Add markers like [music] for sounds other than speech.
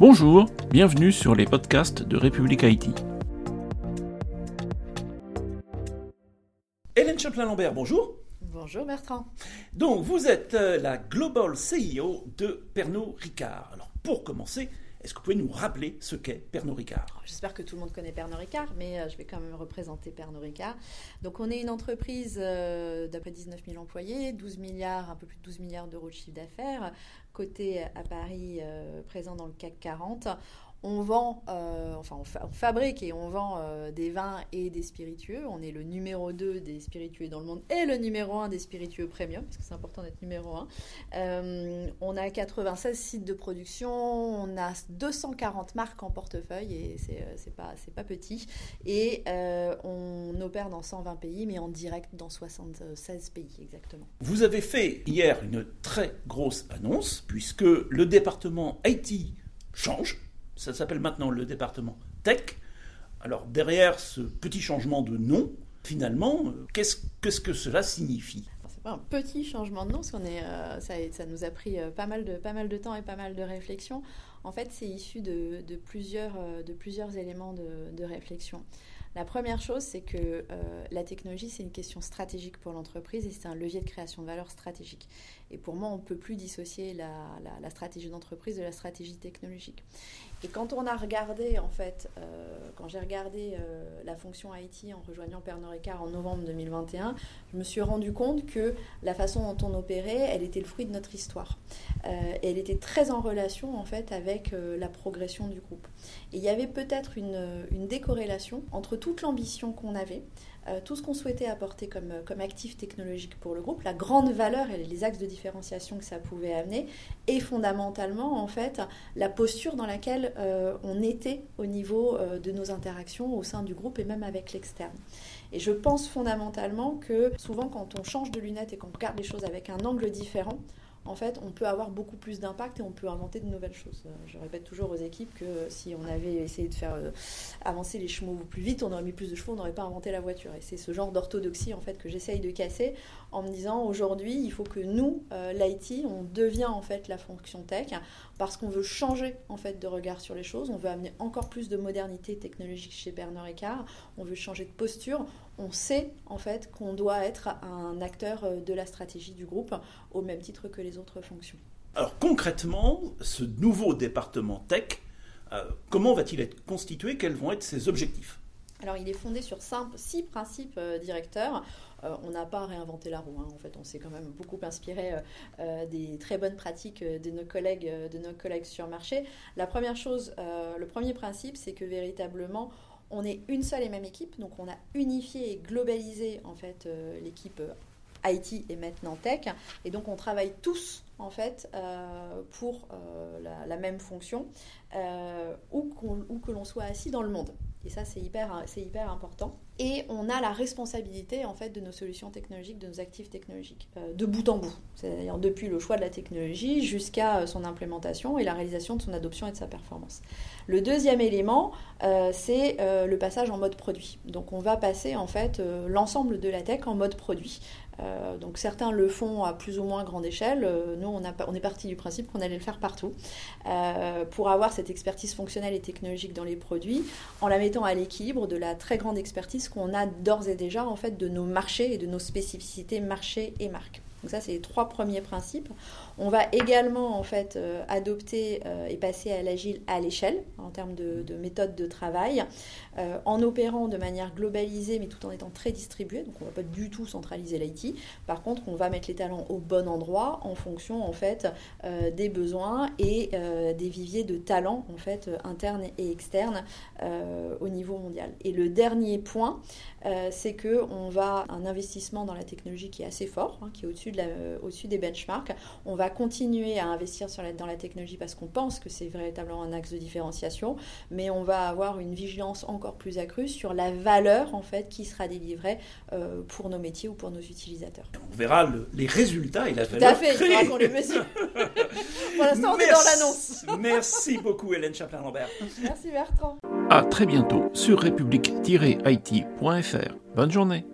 Bonjour, bienvenue sur les podcasts de République Haïti. Hélène Chaplin-Lambert, bonjour. Bonjour Bertrand. Donc, vous êtes euh, la Global CEO de Pernod Ricard. Alors, pour commencer, est-ce que vous pouvez nous rappeler ce qu'est Pernod Ricard? J'espère que tout le monde connaît Pernod Ricard, mais euh, je vais quand même représenter Pernod Ricard. Donc, on est une entreprise euh, d'après 19 000 employés, 12 milliards, un peu plus de 12 milliards d'euros de chiffre d'affaires, côté à Paris, présent dans le CAC 40 on vend, euh, enfin on, fabrique et on vend euh, des vins et des spiritueux. On est le numéro 2 des spiritueux dans le monde et le numéro 1 des spiritueux premium, parce que c'est important d'être numéro 1. Euh, on a 96 sites de production, on a 240 marques en portefeuille et c'est pas, pas petit. Et on opère dans 120 pays, mais en direct dans 76 pays exactement. Vous avez fait hier une très grosse annonce, puisque le département Haïti change ça s'appelle maintenant le département Tech. Alors derrière ce petit changement de nom, finalement, euh, qu'est-ce que cela signifie? C'est pas un petit changement de nom, parce qu'on euh, ça, nous a pris euh, pas mal de, pas mal de temps et pas mal de réflexion. En fait, c'est issu de, plusieurs, de plusieurs éléments de, réflexion. La première chose, c'est que la technologie, c'est une question stratégique pour l'entreprise et c'est un levier de création de valeur stratégique. Et pour moi, on ne peut plus dissocier la stratégie d'entreprise de la stratégie technologique. Et quand on a regardé, en fait, euh, quand j'ai regardé euh, la fonction IT en rejoignant Pernod Ricard en novembre 2021, je me suis rendu compte que la façon dont on opérait, elle était le fruit de notre histoire. Euh, elle était très en relation, en fait, avec la progression du groupe. Et il y avait peut-être une, décorrélation entre toute l'ambition qu'on avait, tout ce qu'on souhaitait apporter comme, comme actif technologique pour le groupe, la grande valeur et les axes de différenciation que ça pouvait amener, et fondamentalement, en fait, la posture dans laquelle euh, on était au niveau de nos interactions au sein du groupe et même avec l'externe. Et je pense fondamentalement que souvent, quand on change de lunettes et qu'on regarde les choses avec un angle différent, en fait, on peut avoir beaucoup plus d'impact et on peut inventer de nouvelles choses. Euh, je répète toujours aux équipes que si on avait essayé de faire euh, avancer les chevaux plus vite, on aurait mis plus de chevaux, on n'aurait pas inventé la voiture. Et c'est ce genre d'orthodoxie en fait que j'essaye de casser en me disant aujourd'hui, il faut que nous, euh, l'IT, on devient en fait la fonction tech parce qu'on veut changer en fait de regard sur les choses, on veut amener encore plus de modernité technologique chez Bernard Ricard, on veut changer de posture, on sait en fait qu'on doit être un acteur euh, de la stratégie du groupe au même titre que les autres fonctions. Alors concrètement, ce nouveau département tech, euh, comment va-t-il être constitué? Quels vont être ses objectifs? Alors, il est fondé sur six principes euh, directeurs. on n'a pas réinventé la roue. Hein. En fait, on s'est quand même beaucoup inspiré des très bonnes pratiques de nos collègues, de nos collègues sur marché. La première chose, le premier principe, c'est que véritablement, on est une seule et même équipe, donc on a unifié et globalisé en fait euh, l'équipe euh, IT et maintenant Tech, et donc on travaille tous en fait euh, pour la, même fonction, où, que l'on soit assis dans le monde. Et ça, c'est hyper, important. Et on a la responsabilité en fait de nos solutions technologiques, de nos actifs technologiques, euh, de bout en bout. C'est-à-dire depuis le choix de la technologie jusqu'à euh, son implémentation et la réalisation de son adoption et de sa performance. Le deuxième élément, euh, c'est le passage en mode produit. Donc on va passer en fait l'ensemble de la tech en mode produit. Donc certains le font à plus ou moins grande échelle. nous, on, est parti du principe qu'on allait le faire partout pour avoir cette expertise fonctionnelle et technologique dans les produits, en la mettant à l'équilibre de la très grande expertise qu'on a d'ores et déjà en fait de nos marchés et de nos spécificités marché et marque. Donc ça, c'est les trois premiers principes. On va également en fait euh, adopter euh, et passer à l'agile à l'échelle en termes de, méthode de travail, euh, en opérant de manière globalisée mais tout en étant très distribué. Donc on ne va pas du tout centraliser l'IT. Par contre, on va mettre les talents au bon endroit en fonction en fait des besoins et des viviers de talents en fait internes et externes au niveau mondial. Et le dernier point, c'est que on va un investissement dans la technologie qui est assez fort, hein, qui est au-dessus au-dessus des benchmarks. On va continuer à investir sur la, dans la technologie parce qu'on pense que c'est véritablement un axe de différenciation, mais on va avoir une vigilance encore plus accrue sur la valeur en fait qui sera délivrée euh, pour nos métiers ou pour nos utilisateurs. On verra les résultats et la valeur. Tout à fait, il faudra qu'on les mesure. [laughs] pour l'instant, on est dans l'annonce. Merci beaucoup, Hélène Chaplin-Lambert. Merci, Bertrand. À très bientôt sur république-it.fr. Bonne journée.